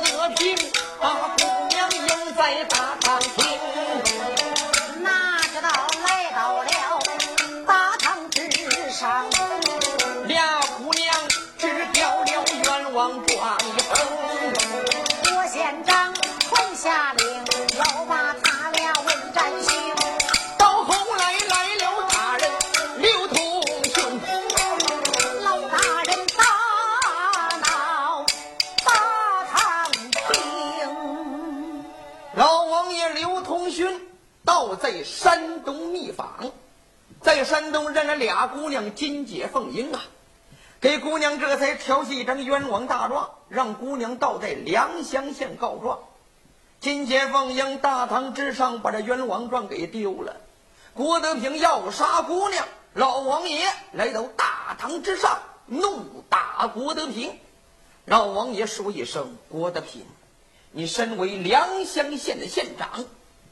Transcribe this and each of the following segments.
德平把姑娘迎在大堂前在山东认了俩姑娘金姐凤英啊，给姑娘这才调戏一张冤枉大状，让姑娘倒在良乡县告状。金姐凤英大堂之上把这冤枉状给丢了。郭德平要杀姑娘，老王爷来到大堂之上怒打郭德平。老王爷说一声：“郭德平，你身为良乡县的县长。”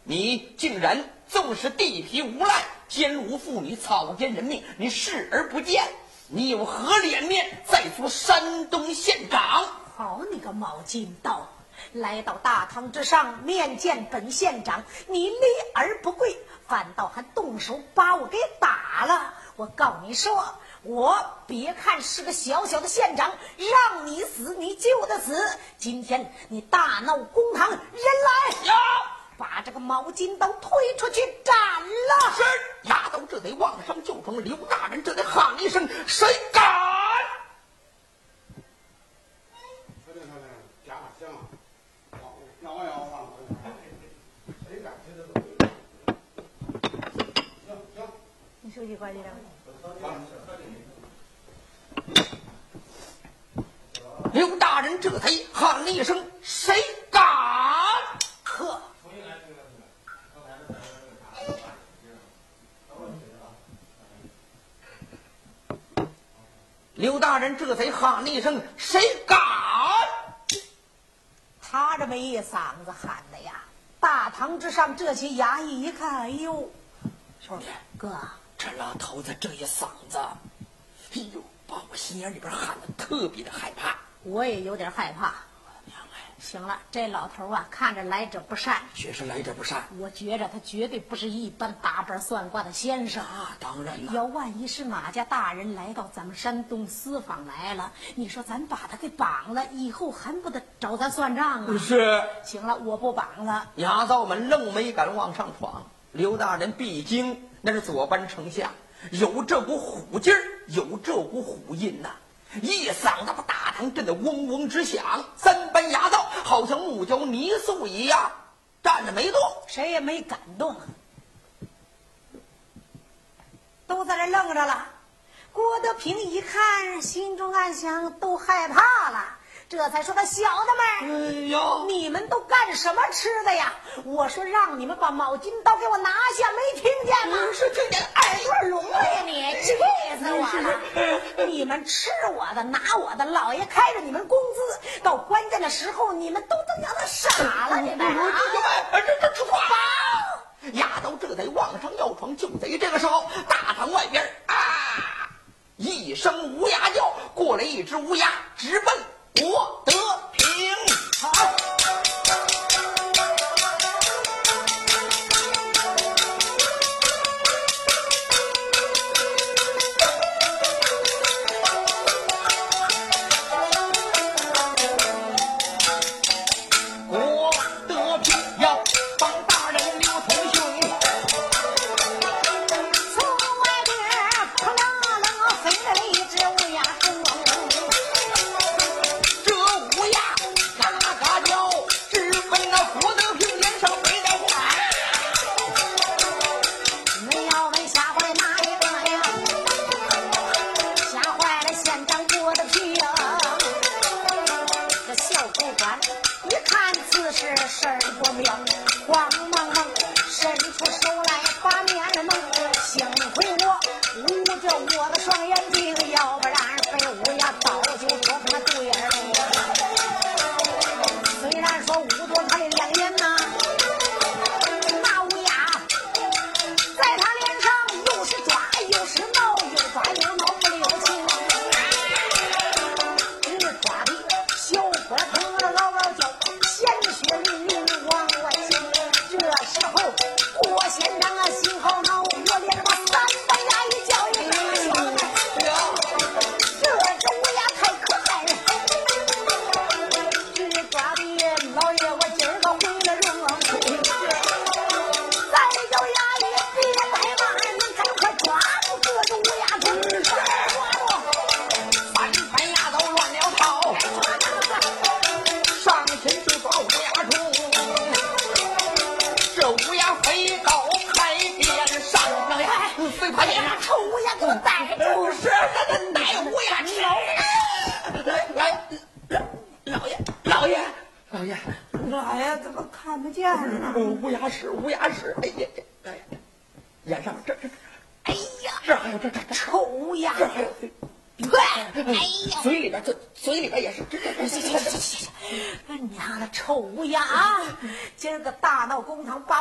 你竟然纵使地痞无赖、奸污妇女、草菅人命，你视而不见，你有何脸面再做山东县长？好你个毛金刀！来到大堂之上面见本县长，你立而不跪，反倒还动手把我给打了。我告你说，我别看是个小小的县长，让你死你就得死。今天你大闹公堂，人来呀！把这个毛巾刀推出去斩了！是，丫头这得往上就冲，刘大人这得喊一声：“谁敢？”你手机关机了。刘大人这才喊了一声：“谁敢？”呵。刘大人这贼喊了一声：“谁敢？”他这么一嗓子喊的呀！大堂之上这些衙役一看，哎呦，兄弟哥，这老头子这一嗓子，哎呦，把我心眼里边喊的特别的害怕。我也有点害怕。行了，这老头啊，看着来者不善，确实来者不善。我觉着他绝对不是一般打板算卦的先生啊！当然了，要万一是哪家大人来到咱们山东私访来了，你说咱把他给绑了，以后还不得找咱算账啊？是。行了，我不绑了。衙造们愣没敢往上闯。刘大人毕竟那是左班丞相，有这股虎劲儿，有这股虎印呐。一嗓子把大堂震得嗡嗡直响，三班牙道好像木雕泥塑一样。站着没动，谁也没敢动，都在这愣着了。郭德平一看，心中暗想，都害怕了。这才说：“他小的们，哎呦，你们都干什么吃的呀？我说让你们把毛巾刀给我拿下，没听见吗？是听见耳朵聋了呀你！气死我了！你们吃我的，拿我的，老爷开着你们工资，到关键的时候，你们都他娘的傻了！你们啊！这这这吃饭！丫头这才往上要闯，就在这个时候，大堂外边啊，一声乌鸦叫，过来一只乌鸦，直奔。我德平，我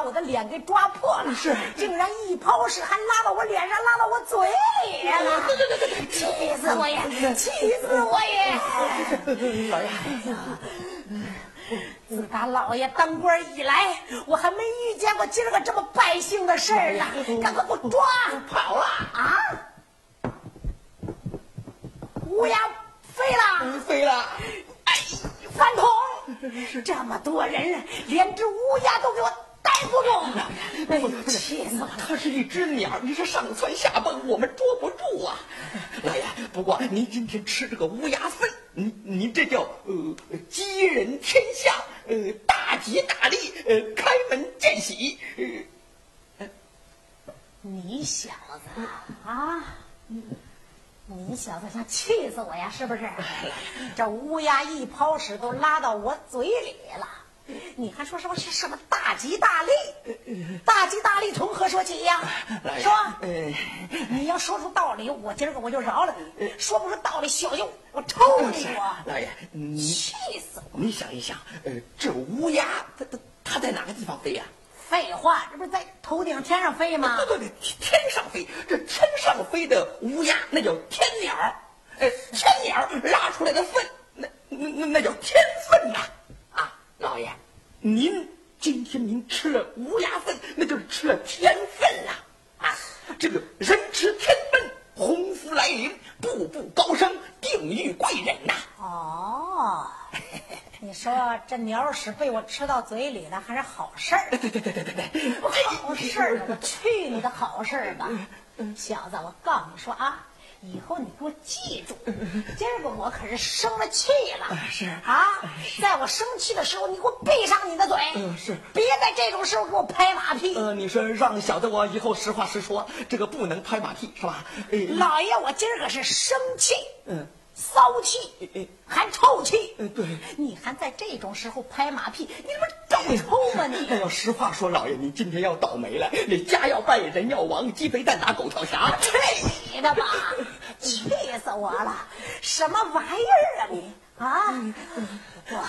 把我的脸给抓破了，是竟然一抛屎还拉到我脸上，拉到我嘴里了！对对对对，气死我也，气死我也！老爷，自打老爷当官以来，我还没遇见过今儿个这么败兴的事儿呢！赶快给我抓！跑了，啊！乌鸦飞了，飞了。哎，饭桶，这么多人，连只乌鸦都给我逮不住，哎呦，气死我了！它是一只鸟，你是上蹿下蹦，我们捉不住啊！老爷，不过您今天吃这个乌鸦粪，您您这叫呃吉人天下，呃大吉大利，呃开门见喜，呃你小子啊！你小子想气死我呀，是不是？这乌鸦一抛屎都拉到我嘴里了，你还说什么是什么大吉大利？大吉大利从何说起呀？说，呃你要说出道理，我今儿个我就饶了你；说不出道理，小舅我抽你我！老爷，你气死我！你想一想，呃这乌鸦它它它在哪个地方飞呀、废话，这不是在头顶天上飞吗？对对对，天上飞，这天上飞的乌鸦那叫天鸟，呃，天鸟拉出来的粪，那那那那叫天粪呐！啊，老爷，您今天您吃了乌鸦粪，那就是吃了天粪了！啊，这个人吃天粪，鸿福来临，步步高升，定遇贵人呐！哦，你说这鸟屎被我吃到嘴里了，还是好事儿？对对对对对对，好事儿，我去你的好事儿吧！小子，我告诉你说啊，以后你给我记住，今儿个我可是生了气了。是啊，在我生气的时候，你给我闭上你的嘴。嗯是别在这种时候给我拍马屁。呃，你说让小的我以后实话实说，这个不能拍马屁是吧？呃老爷，我今儿个是生气，嗯，骚气嗯，还臭气。嗯对你还在这种时候拍马屁，你这不是找抽吗你？哎呦，实话说，老爷，你今天要倒霉了，你家要败，人要亡，鸡飞蛋打，狗跳墙。去你的吧！气死我了！什么玩意儿啊你啊！我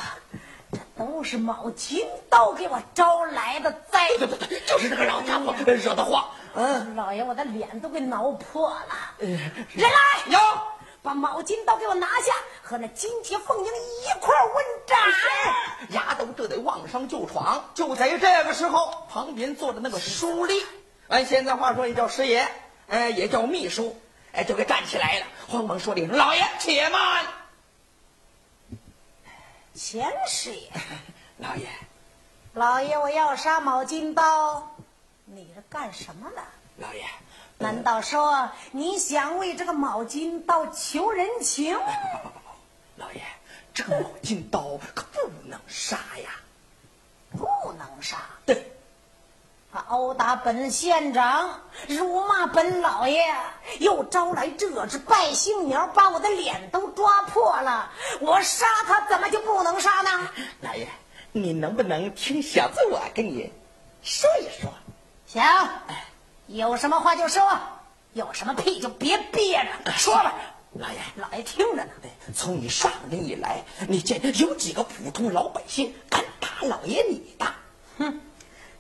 这都是毛金刀给我招来的灾。对对对，就是这个老家伙惹的祸。嗯，老爷，我的脸都给挠破了。呃人来！有。把毛巾刀给我拿下，和那金铁凤英一块问斩。丫头这得往上就闯。就在这个时候，旁边坐着那个书吏，按现在话说也叫师爷，哎，也叫秘书，哎，就给站起来了，慌忙说：“的老爷，且慢。钱师爷，老爷，老爷，我要杀毛巾刀，你这干什么呢？老爷，难道说你想为这个毛巾刀求人情？老爷，这个毛巾刀可不能杀呀。不能杀，对，他殴打本县长，辱骂本老爷，又招来这只败星鸟，把我的脸都抓破了。我杀他怎么就不能杀呢？老爷，你能不能听小子我跟你说一说？行，有什么话就说，有什么屁就别憋着，说吧。老爷，老爷听着呢。从你上任以来，你见有几个普通老百姓敢打老爷你的？哼，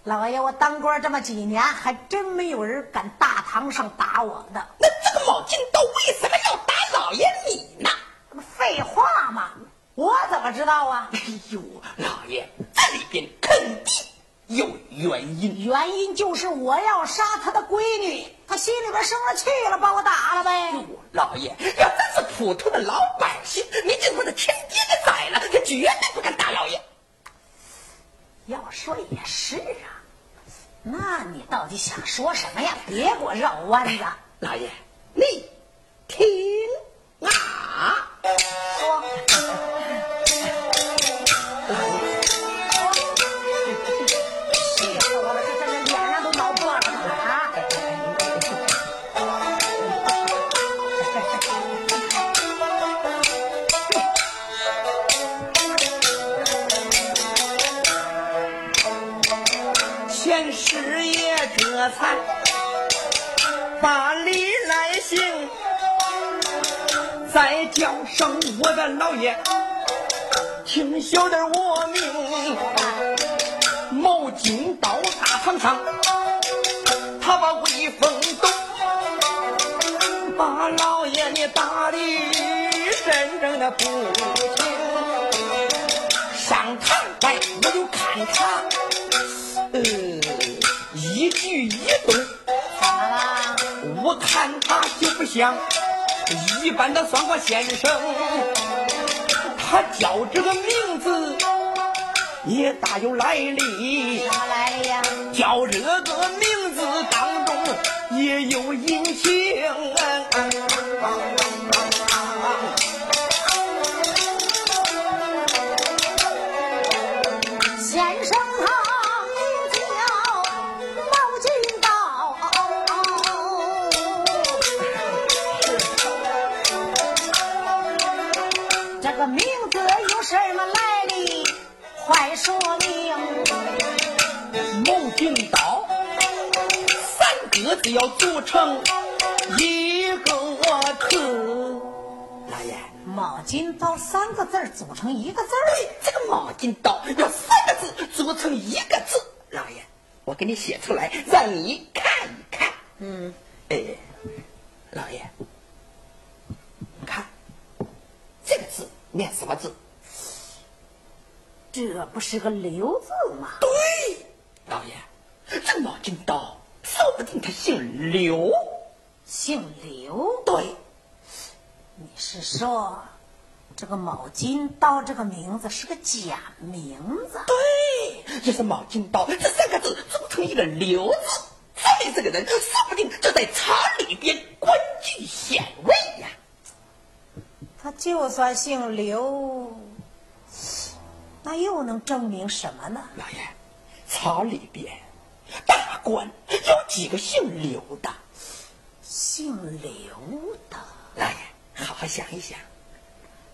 老爷，我当官这么几年，还真没有人敢大堂上打我的。那这个毛巾刀为什么要打老爷你呢？这不废话嘛？我怎么知道啊？哎呦，老爷，这里边肯定有原因。原因就是我要杀他的闺女，他心里边生了气了，把我打了呗。哟，老爷，要真是普通的老百姓，你就把他亲爹给宰了，他绝对不敢打老爷。要说也是啊，那你到底想说什么呀？别给我绕弯子。老爷，你听啊。才把礼来行，再叫声我的老爷，听小的我命。毛巾刀大堂上，他把威风抖，把老爷你打的真正的不轻。上堂来我就看他。呃，一动，怎么了？我看他就不像一般的算卦先生，他叫这个名字也大有来历，什么来历呀？叫这个名字当中也有隐情。先生他有什么来历？快说明。毛巾刀三个字要组成一个字。老爷。毛巾刀三个字组成一个字儿，这个毛巾刀要三个字组成一个字，老爷，我给你写出来，让你看一看。嗯，哎，老爷，你看这个字念什么字？这不是个刘字吗？对，老爷，这毛巾刀说不定他姓刘。姓刘。对，你是说，这个毛巾刀这个名字是个假名字？对，就是毛巾刀这三个字组成一个刘字，所的这个人，说不定就在厂里边官居显位呀。他就算姓刘，那又能证明什么呢？老爷，朝里边大官有几个姓刘的？姓刘的，老爷，好好想一想。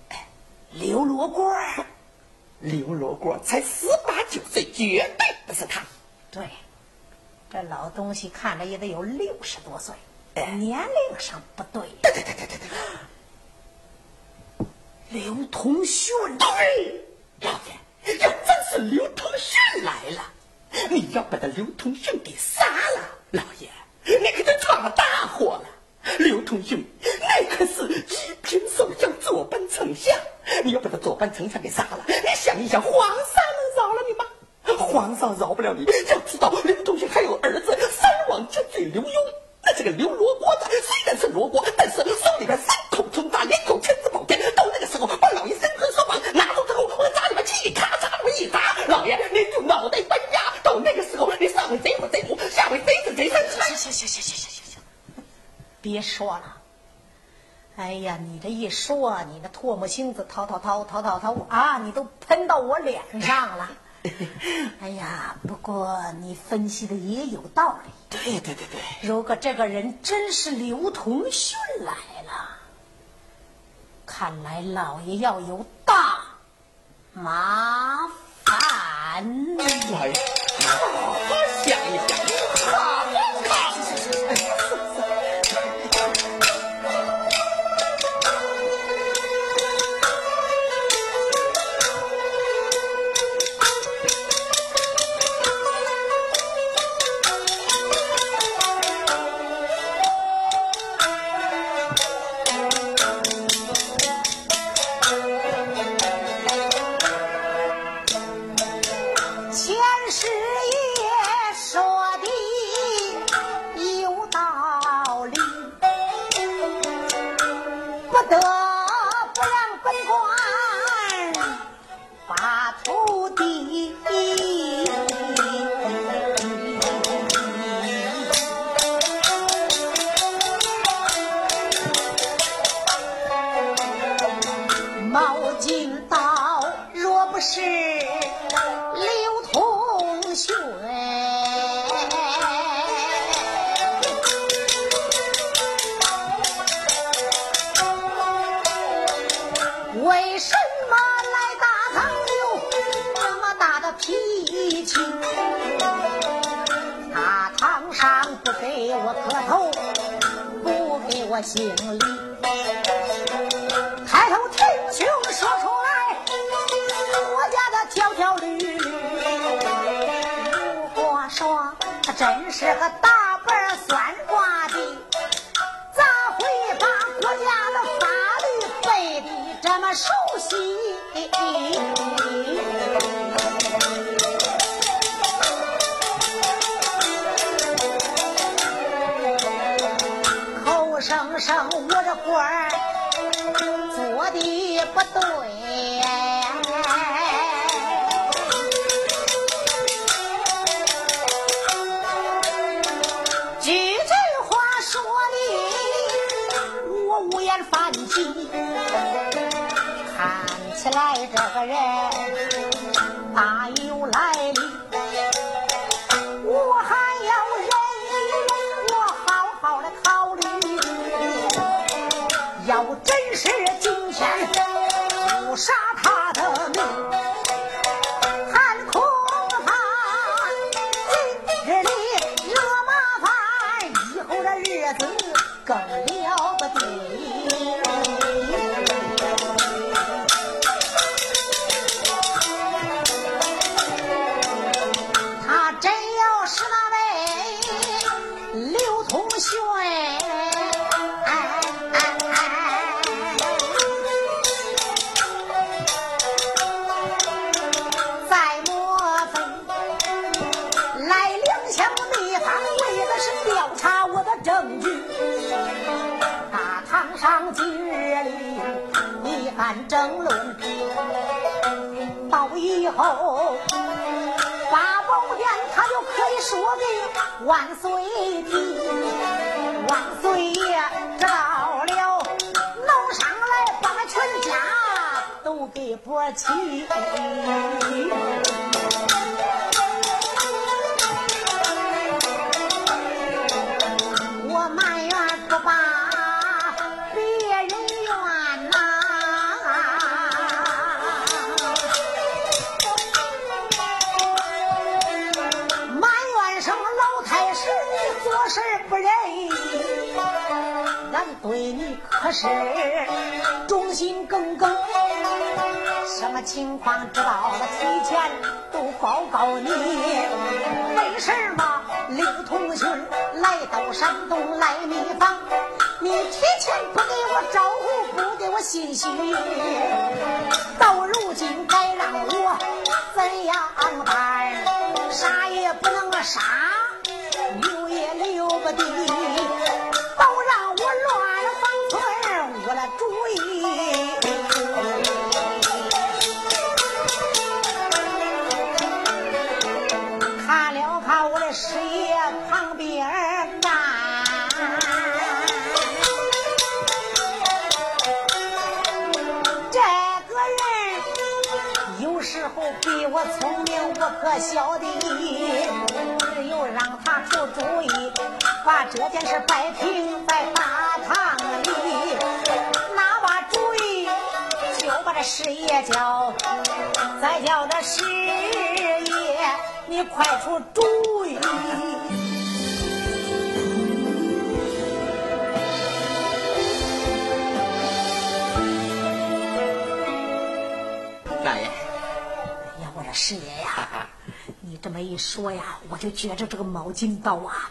哎，刘罗锅。刘罗锅才十八九岁，绝对不是他。对，这老东西看着也得有六十多岁，年龄上不对。对对对对对对。刘同训，对，老爷，要真是刘同勋来了，你要把他刘同勋给杀了，老爷，你可就闯了大祸了。刘同勋，你可是一品首相，左班丞相，你要把他左班丞相给杀了，你想一想，皇上能饶了你吗？皇上饶不了你。要知道，刘同勋还有儿子三王之子刘墉，那这个刘罗锅子虽然是罗锅，但是手里边三口重大，两口千子宝剑，到那个时候把老爷身痕说绑，拿住之后往家里面气，咔嚓那么一砸，老爷你就脑袋搬家。到那个时候，你上回贼父贼母，下回贼子贼孙。行行行行行行。别说了，哎呀，你这一说，你那唾沫星子掏掏掏掏掏掏啊，你都喷到我脸上了。哎呀，不过你分析的也有道理。对对对对，如果这个人真是刘同勋来了，看来老爷要有大麻烦。哎呀，好好想一想，不去。情况知道了提前都报告你。为什么刘同学来到山东来密访，你提前不给我招呼，不给我信息？到如今该让我怎样办？杀也不能杀，留也留不得。可笑的，只有让他出主意，把这件事摆平在大堂里。拿把主意，就把这师爷叫，再叫这师爷，你快出主意。师爷呀！你这么一说呀，我就觉着这个毛巾刀啊，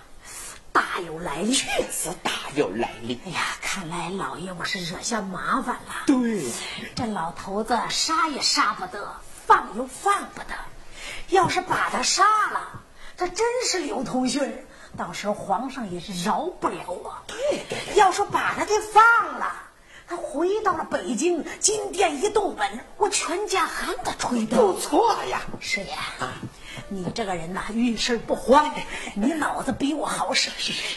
大有来历，确实大有来历。哎呀，看来老爷我是惹下麻烦了。对，这老头子杀也杀不得，放又放不得。要是把他杀了，他真是刘通勋，到时候皇上也是饶不了我。对对。要说把他给放了，他回到了北京，金店一动本，我全家还得吹的。不错呀，师爷啊。你这个人呐，遇事不慌，你脑子比我好使，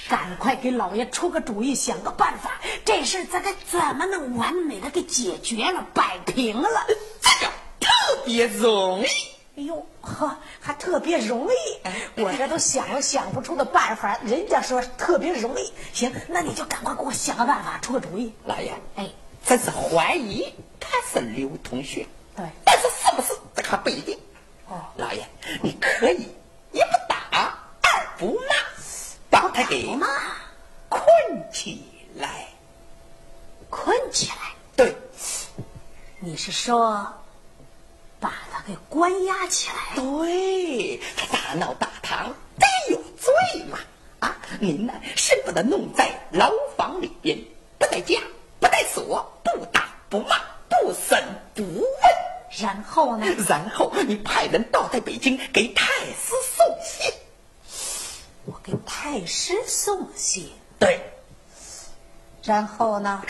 赶快给老爷出个主意，想个办法，这事咱该怎么能完美的给解决了、摆平了？这个特别容易。哎呦呵，还特别容易，我这都想了想不出的办法，人家说特别容易。行，那你就赶快给我想个办法，出个主意。老爷，哎，这是怀疑他是刘同学，对，但是是不是这还不一定。哦老爷，你可以一不打，二不骂，把他给困起来，困起来。对，你是说把他给关押起来？对，他大闹大堂，得有罪嘛！啊，您呢是不得弄在牢房里边，不带家，不带锁，不打不骂，不审不问。然后呢？然后你派人到在北京给太师送信。我给太师送信。对。然后呢？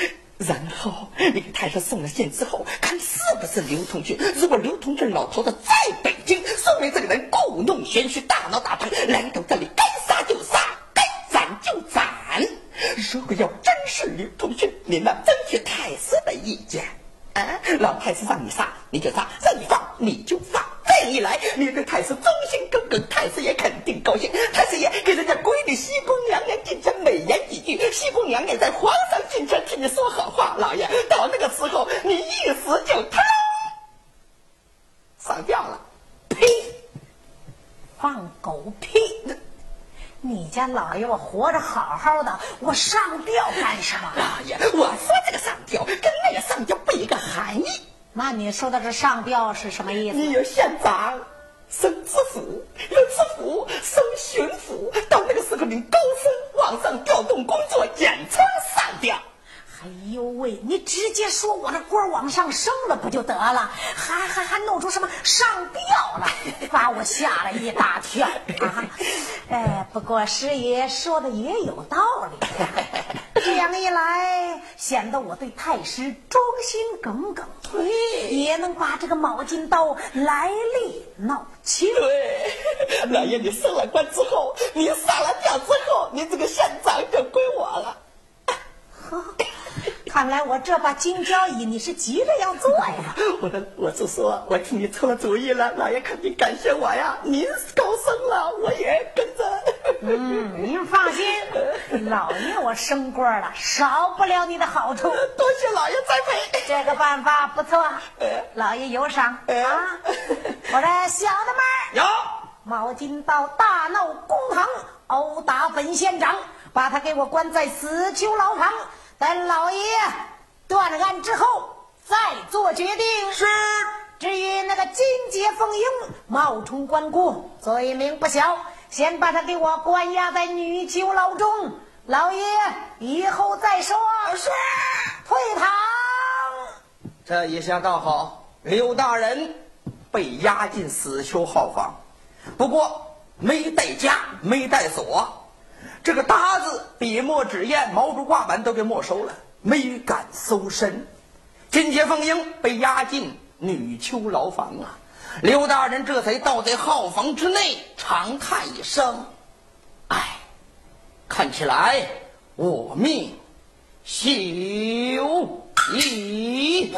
然后你给太师送了信之后，看是不是刘同俊。如果刘同俊老头子在北京，说明这个人故弄玄虚，大闹大堂，来到这里该杀就杀，该斩就斩。如果要真是刘同学，您呢征取太师的意见。啊！老太师让你杀，你就杀；让你放，你就放。这样一来，你对太师忠心耿耿，太师也肯定高兴。太师爷给人家闺女西宫娘娘进城美言几句，西宫娘娘在皇上进城替你说好话。老爷，到那个时候，你一死就通上吊了。呸！放。狗屁！你家老爷我活着好好的，我上吊干什么？老爷，我说这个上吊跟那个上吊不一个含义。那你说的这上吊是什么意思？你有县长升知府，有知府升巡抚，到那个时候你高升往上调动工作，简称上吊。哎呦喂！你直接说我这官往上升了不就得了？还还还弄出什么上吊了，把我吓了一大跳啊！哎，不过师爷说的也有道理。这样一来，显得我对太师忠心耿耿，也能把这个毛巾刀来历闹清。对，老爷，你升了官之后，你上了吊之后，你这个县长就归我了。看来我这把金交椅你是急着要做呀！我我是说，我替你出了主意了，老爷肯定感谢我呀。您高升了，我也跟着。嗯，您放心，老爷我升官了，少不了你的好处。多谢老爷栽培，这个办法不错，老爷有赏啊！我这小的们有毛巾刀大闹公堂，殴打本县长，把他给我关在死囚牢房。等老爷断了案之后再做决定。是。至于那个金杰凤英冒充关公，罪名不小，先把他给我关押在女囚牢中。老爷以后再说。是。退堂。这一下倒好，刘大人被押进死囚号房，不过没带枷，没带锁。这个搭子、笔墨纸砚、毛竹挂板都给没收了，没敢搜身。金节凤英被押进女囚牢房啊！刘大人这才倒在号房之内，长叹一声：“唉，看起来我命休矣。”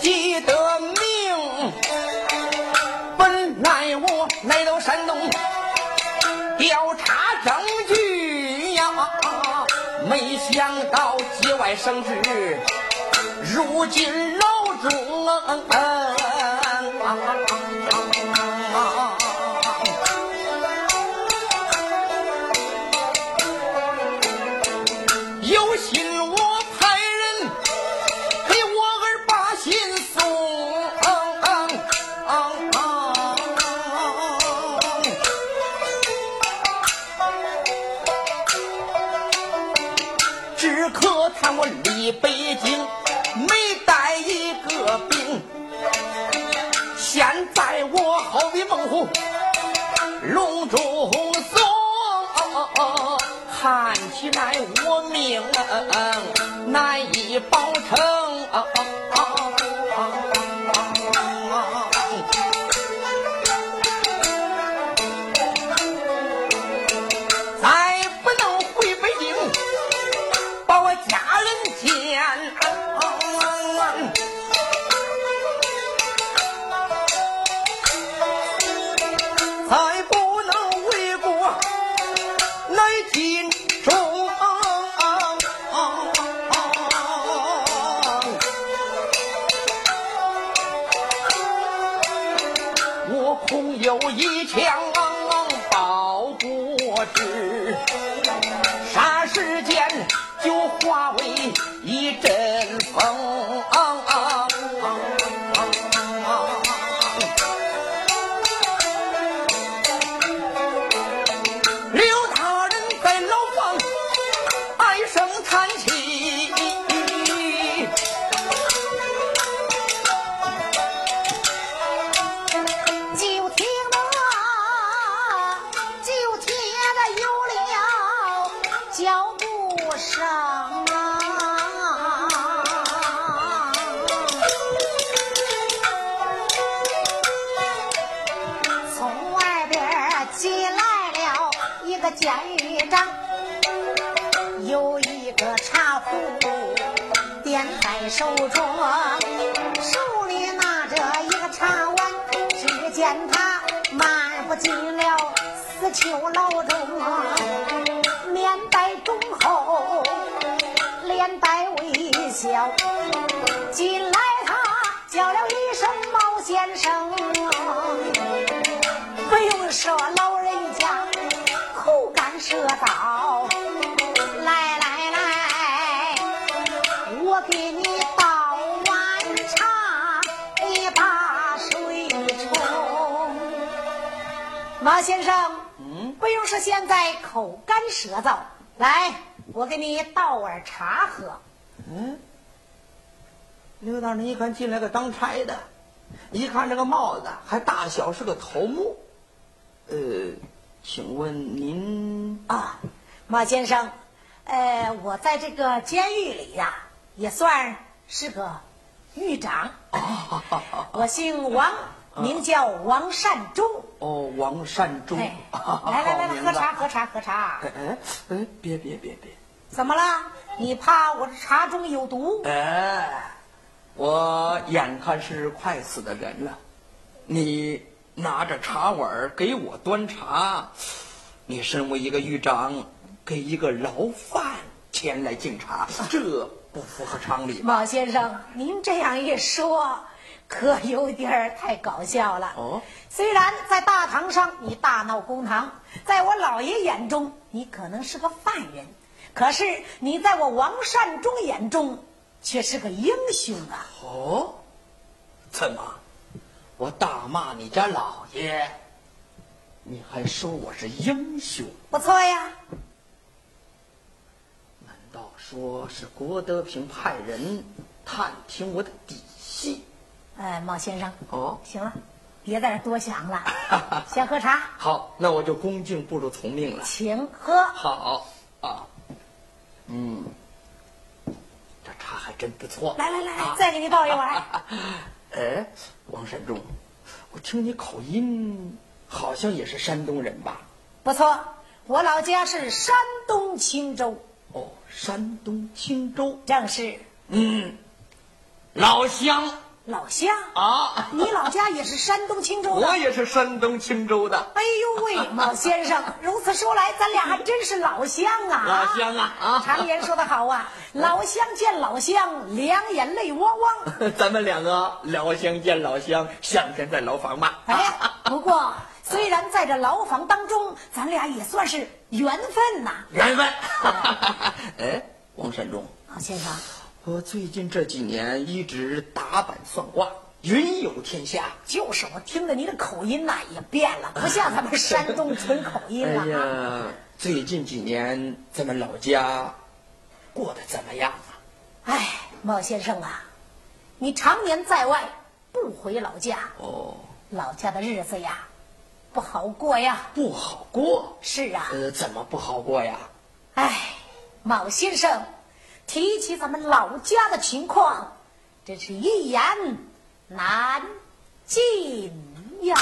自己的命，本来我来到山东调查证据呀，没想到节外生枝，如今牢中。乃我命难以保成。进了死囚牢中啊，面带忠厚，脸带微笑，进来他叫了一声毛先生。马先生，嗯，不用说现在口干舌燥，来，我给你倒碗茶喝。嗯，刘大人一看进来个当差的，一看这个帽子还大小是个头目，呃，请问您？啊，马先生，呃，我在这个监狱里呀，也算是个狱长。我姓王，名叫王善忠。哦，王善忠。来来来来，喝茶喝茶喝茶。哎哎哎，别别别别，怎么了？你怕我这茶中有毒？哎，我眼看是快死的人了，你拿着茶碗给我端茶，你身为一个狱长，给一个牢犯前来敬茶，这不符合常理。王先生，您这样一说，可有点儿太搞笑了。哦，虽然在大堂上你大闹公堂，在我老爷眼中你可能是个犯人。可是你在我王善忠眼中却是个英雄啊！哦，怎么？我大骂你家老爷，你还说我是英雄？不错呀。难道说是郭德平派人探听我的底细？哎，毛先生。哦，行了，别在这多想了，先喝茶。好，那我就恭敬不如从命了。请喝。好啊。嗯，这茶还真不错。来来来来，再给你倒一碗。哎，王善忠，我听你口音好像也是山东人吧？不错，我老家是山东青州。哦，山东青州，正是。嗯，老乡。老乡啊，你老家也是山东青州的？我也是山东青州的。哎呦喂，毛先生，如此说来，咱俩还真是老乡啊！老乡啊啊！常言说得好啊，老乡见老乡，两眼泪汪汪。咱们两个老乡见老乡，相见在牢房嘛。哎，不过虽然在这牢房当中，咱俩也算是缘分呐。缘分。哎，王山忠，毛先生。我最近这几年一直打板算卦，云游天下。就是我听着你的口音呐也变了，不像咱们山东纯口音了。哎呀，最近几年咱们老家过得怎么样啊？哎，毛先生啊，你常年在外不回老家哦，老家的日子呀不好过呀。不好过？是啊。呃，怎么不好过呀？哎，毛先生。提起咱们老家的情况，真是一言难尽呀！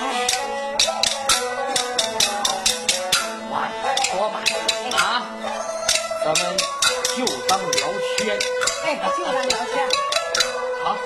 哎，慢说吧，啊，咱们就当聊天。哎，就当聊天。好，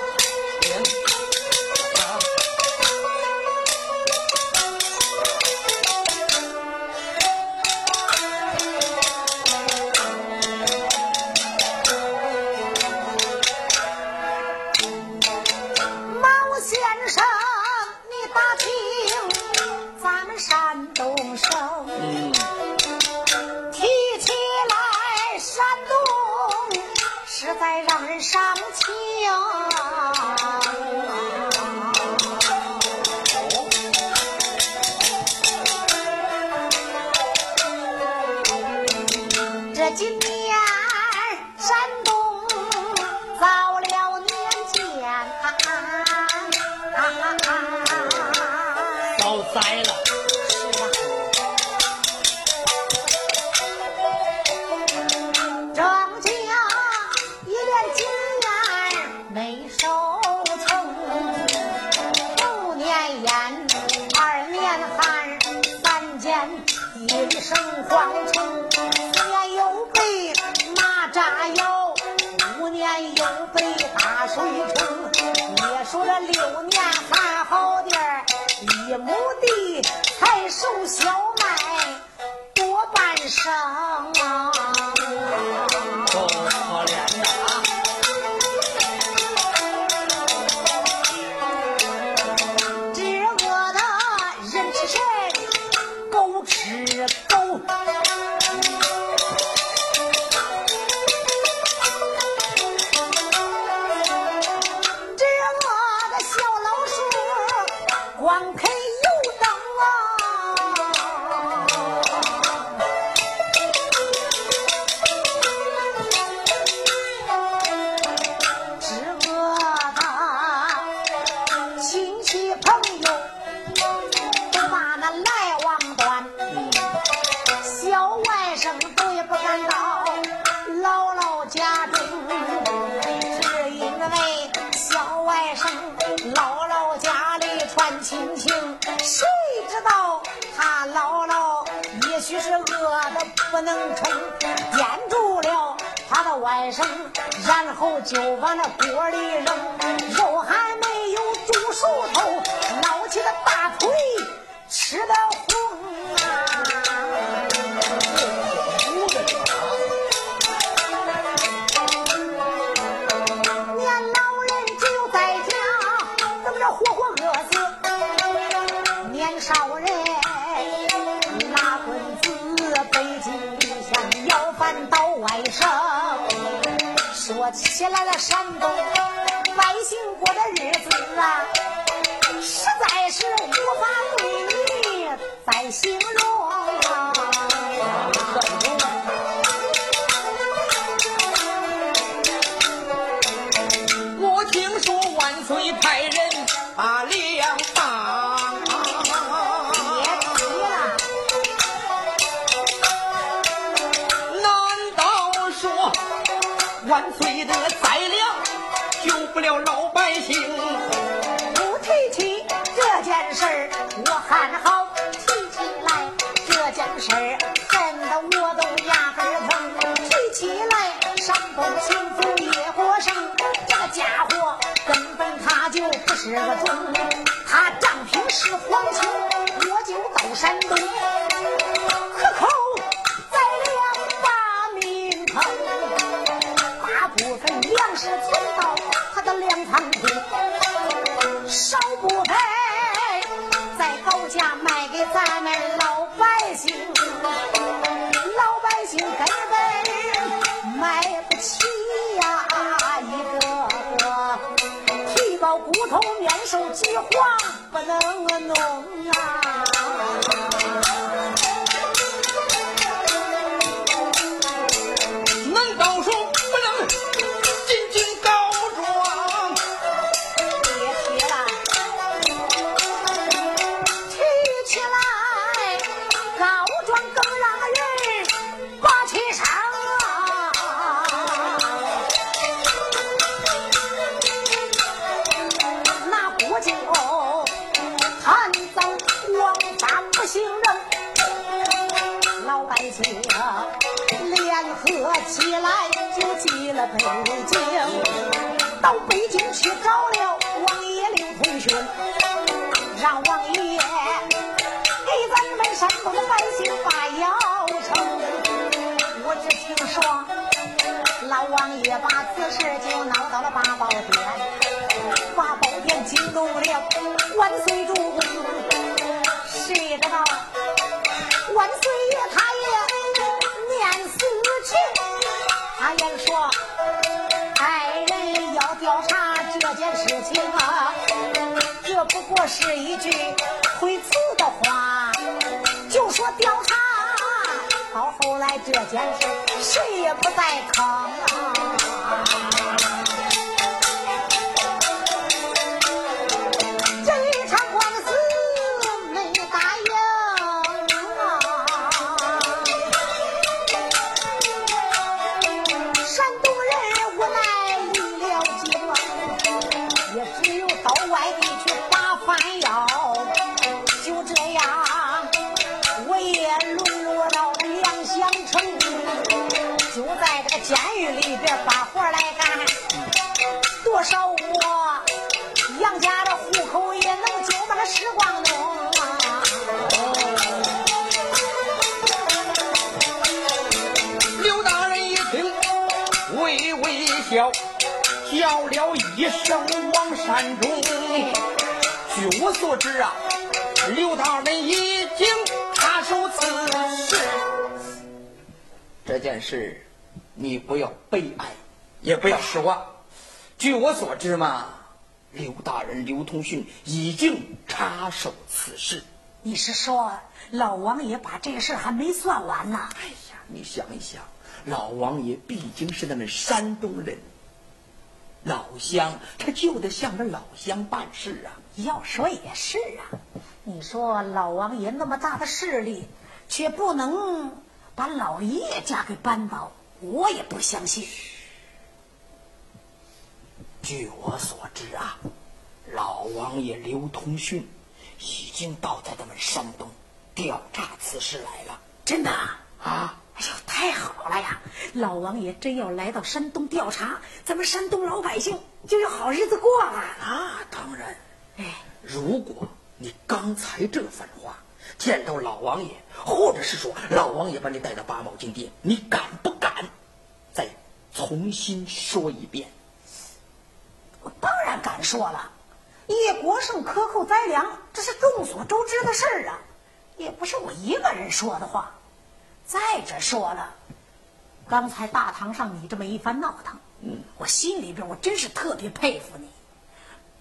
栽了，是啊，郑家一连几年没收成，头年淹，二年旱，三年阴生蝗虫，四年又被蚂蚱咬，五年又被大水冲，结束了六年。亩地还收小麦多半生然后就往那锅里扔，肉还没有煮熟透，捞起个大腿吃的红啊！年老人只有在家，怎么着活活饿死？年少人拿棍子背井离乡，要饭到。外省起来了，山东百姓过的日子啊，实在是无法对你再形容啊。百姓，不提起这件事儿，我还好提起来这件事儿，恨得我都牙根疼。提起来山东巡抚叶国胜，这个家伙根本他就不是个种，他仗凭是皇亲，我就到山东。是存少部分在高价卖给咱们老百姓，老百姓根本买不起呀！一个个皮包骨头，面瘦肌黄，不能弄啊！八宝殿，八宝殿惊动了万岁主公，谁知道万岁爷他也念死情，他也说派人要调查。这件事情啊，这不过是一句推辞的话，就说调查到后来这件事，谁也不再吭啊。山中据我所知啊刘大人已经插手此事。这件事你不要悲哀也不要失望据我所知嘛刘大人刘通讯已经插手此事。你是说老王爷把这个事还没算完呢？哎呀你想一想老王爷毕竟是咱们山东人。老乡，他就得向着老乡办事啊。要说也是啊，你说老王爷那么大的势力，却不能把老叶家给扳倒，我也不相信。据我所知啊，老王爷刘通讯。已经到在咱们山东调查此事来了，真的啊！哎呦，太好了呀！老王爷真要来到山东调查，咱们山东老百姓就有好日子过了。那当然。哎，如果你刚才这番话见到老王爷，或者是说老王爷把你带到八宝金殿，你敢不敢再重新说一遍？我当然敢说了。叶国胜克扣灾粮，这是众所周知的事儿啊，也不是我一个人说的话。再者说了，刚才大堂上你这么一番闹腾，嗯，我心里边我真是特别佩服你。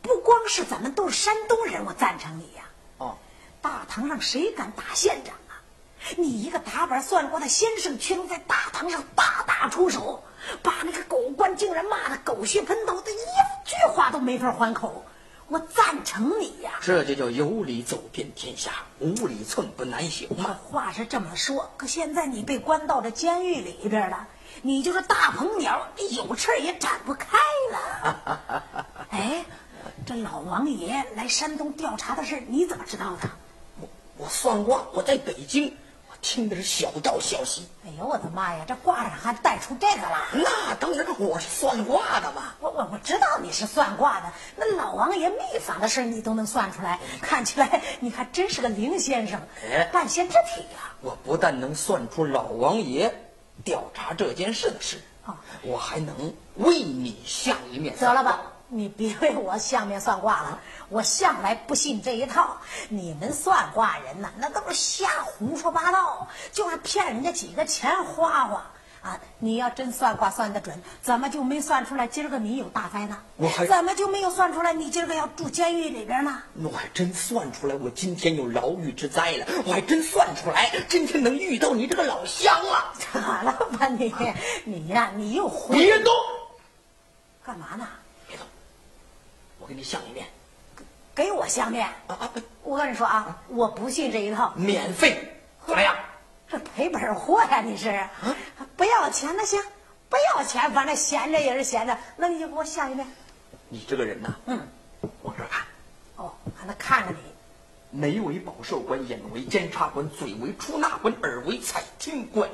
不光是咱们都是山东人，我赞成你呀。哦，大堂上谁敢打县长啊？你一个打板算卦的先生，却能在大堂上大打出手，把那个狗官竟然骂得狗血喷头，的一句话都没法还口。我赞成你呀，这就叫有理走遍天下，无理寸步难行嘛。话是这么说，可现在你被关到这监狱里边了，你就是大鹏鸟，你有翅也展不开了。哎，这老王爷来山东调查的事，你怎么知道的？我我算卦，我在北京。听的是小道消息。哎呦我的妈呀！这卦上还带出这个了？那当然，我是算卦的嘛。我我我知道你是算卦的，那老王爷秘法的事你都能算出来，看起来你还真是个灵先生，半仙之体呀。我不但能算出老王爷调查这件事的事，啊我还能为你相一面。得了吧。你别为我下面算卦了，我向来不信这一套。你们算卦人呐，那都是瞎胡说八道，就是骗人家几个钱花花啊！你要真算卦算得准，怎么就没算出来今儿个你有大灾呢？我还怎么就没有算出来你今儿个要住监狱里边呢？我还真算出来我今天有牢狱之灾了，我还真算出来今天能遇到你这个老乡了。咋了吧你？你呀，你又胡别动！干嘛呢？别动我给你相一面，给我相面啊啊！我跟你说啊，我不信这一套，免费怎么样？这赔本货呀！你是不要钱那行，不要钱，反正闲着也是闲着。那你就给我相一面。你这个人呐，嗯，往这看。哦，还能看着你。眉为保寿官，眼为监察官，嘴为出纳官，耳为采听官。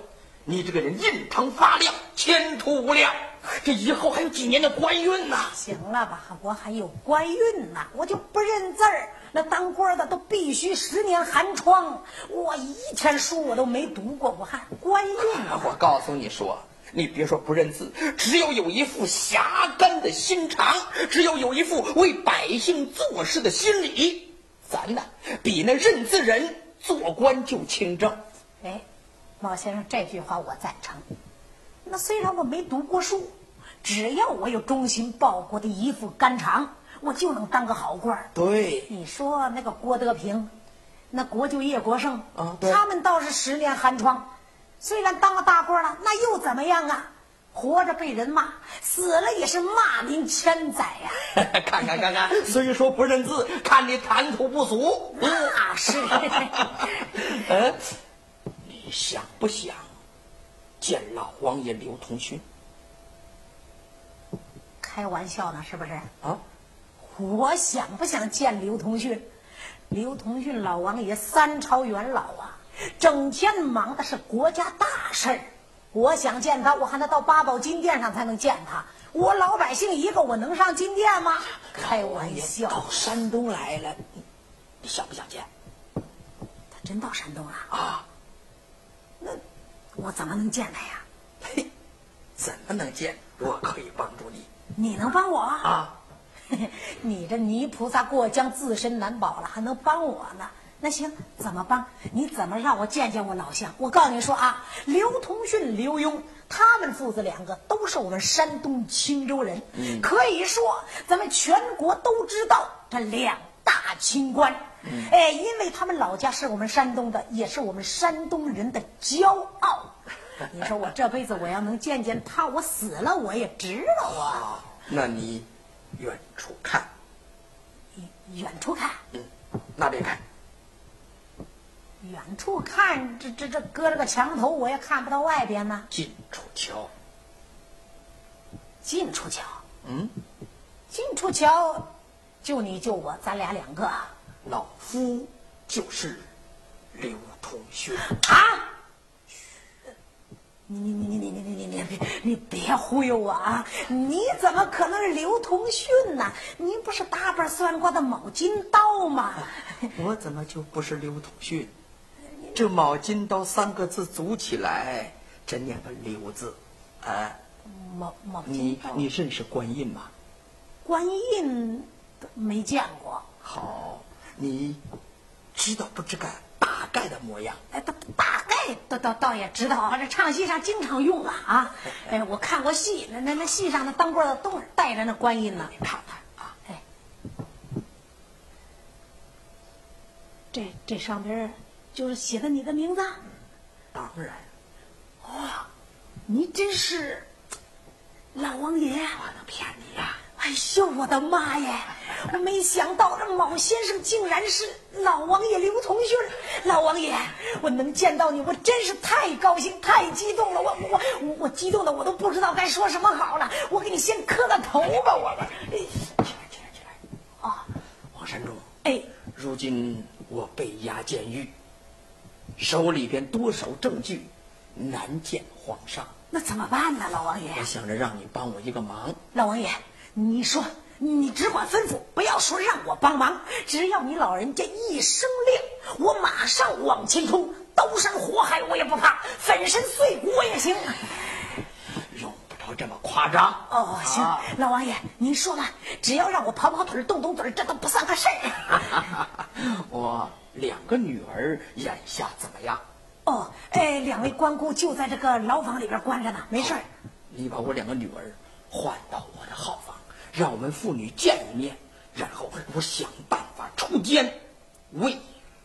你这个人印堂发亮，前途无量。这以后还有几年的官运呢？行了吧，我还有官运呢，我就不认字儿。那当官的都必须十年寒窗，我一天书我都没读过，我还官运呢。我告诉你说，你别说不认字，只要有一副侠肝的心肠，只要有一副为百姓做事的心理，咱呢比那认字人做官就清正。哎，老先生这句话我赞成。那虽然我没读过书，只要我有忠心报国的一副肝肠，我就能当个好官对，你说那个郭德平，那国舅叶国胜啊，他们倒是十年寒窗，虽然当了大官了，那又怎么样啊？活着被人骂，死了也是骂名千载呀！看看看看，虽说不认字，看你谈吐不俗。那是。嗯，你 想不想？见老王爷刘同勋，开玩笑呢，是不是？啊，我想不想见刘同勋？刘同勋老王爷三朝元老啊，整天忙的是国家大事儿。我想见他，我还得到八宝金殿上才能见他。我老百姓一个，我能上金殿吗？开玩笑，到山东来了，你想不想见？他真到山东了啊？那。我怎么能见他呀？嘿，怎么能见？我可以帮助你。你能帮我啊？你这泥菩萨过江，自身难保了，还能帮我呢？那行，怎么帮？你怎么让我见见我老乡？我告诉你说啊，刘同训、刘墉，他们父子两个都是我们山东青州人，可以说咱们全国都知道这两大清官。哎，因为他们老家是我们山东的，也是我们山东人的骄傲。你说我这辈子我要能见见他，我死了我也值了啊！那你远处看，远处看，嗯，那边看。远处看，这这这搁着个墙头，我也看不到外边呢。近处瞧，近处瞧，嗯，近处瞧，就你就我，咱俩两个。老夫就是刘同学啊！你你你你你你你你别你别忽悠我啊！你怎么可能是刘同训呢？您不是大瓣算卦的卯金刀吗？我怎么就不是刘同训？这“卯金刀”三个字组起来，真念个“刘”字，啊？卯卯金刀。你你认识观音吗？观音没见过。好，你知道不？知个大概的模样？哎，大大概倒倒倒也知道啊。这唱戏上经常用啊啊！哎，我看过戏，那那那戏上那当官的都是带着那观音呢。你看看啊，哎，这这上边。就是写的你的名字，当然，哇，你真是老王爷，我能骗你呀？哎呦，我的妈呀！我没想到这毛先生竟然是老王爷刘同勋，老王爷，我能见到你，我真是太高兴、太激动了。我我我我激动的我都不知道该说什么好了。我给你先磕个头吧，我们。起来，起来，起来！啊，王山中，哎，如今我被押监狱。手里边多少证据，难见皇上。那怎么办呢，老王爷？我想着让你帮我一个忙。老王爷，你说，你只管吩咐，不要说让我帮忙，只要你老人家一声令，我马上往前冲，刀山火海我也不怕，粉身碎骨我也行。用不着这么夸张。哦，行，老王爷，您说吧，只要让我跑跑腿、动动嘴，这都不算个事儿。我。两个女儿眼下怎么样？哦，哎，两位关姑就在这个牢房里边关着呢，没事。你把我两个女儿换到我的号房，让我们父女见一面，然后我想办法出奸，为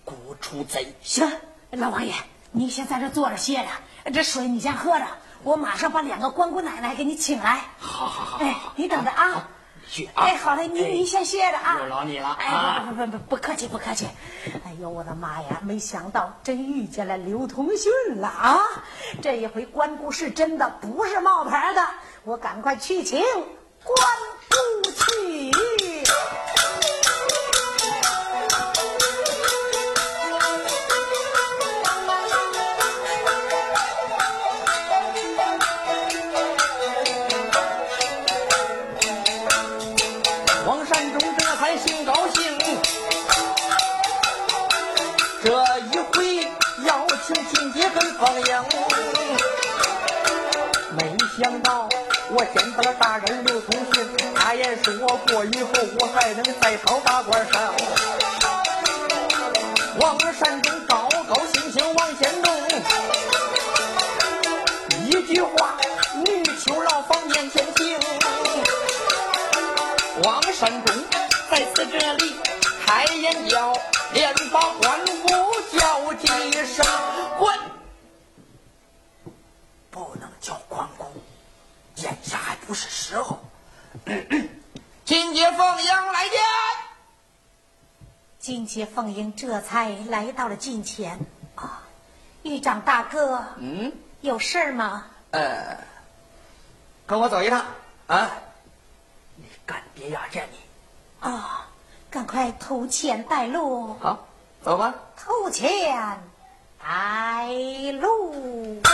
国除贼。行，老王爷，你先在这坐着歇着，这水你先喝着，我马上把两个关姑奶奶给你请来。好好好，哎，你等着啊。哎，好嘞，你你先歇着啊！有劳你了。哎，不不不不，不客气不客气。哎呦，我的妈呀！没想到真遇见了刘同勋了啊！这一回关姑是真的，不是冒牌的。我赶快去请关不气王善忠这才兴高兴，这一回邀请金杰跟朋友，没想到。我见到了大人刘通勋，他也说过以后我还能再讨大官上。王山中高高兴兴往前走，一句话，女囚牢房面前行。王山中在此这里开眼叫，连把官府叫几声滚。不能叫关公，眼下还不是时候。金阶凤英来见。金阶凤英这才来到了近前。啊，狱长大哥，嗯，有事吗？呃，跟我走一趟啊。你干爹要见你。啊，赶快投钱带路。好，走吧。投钱。带路。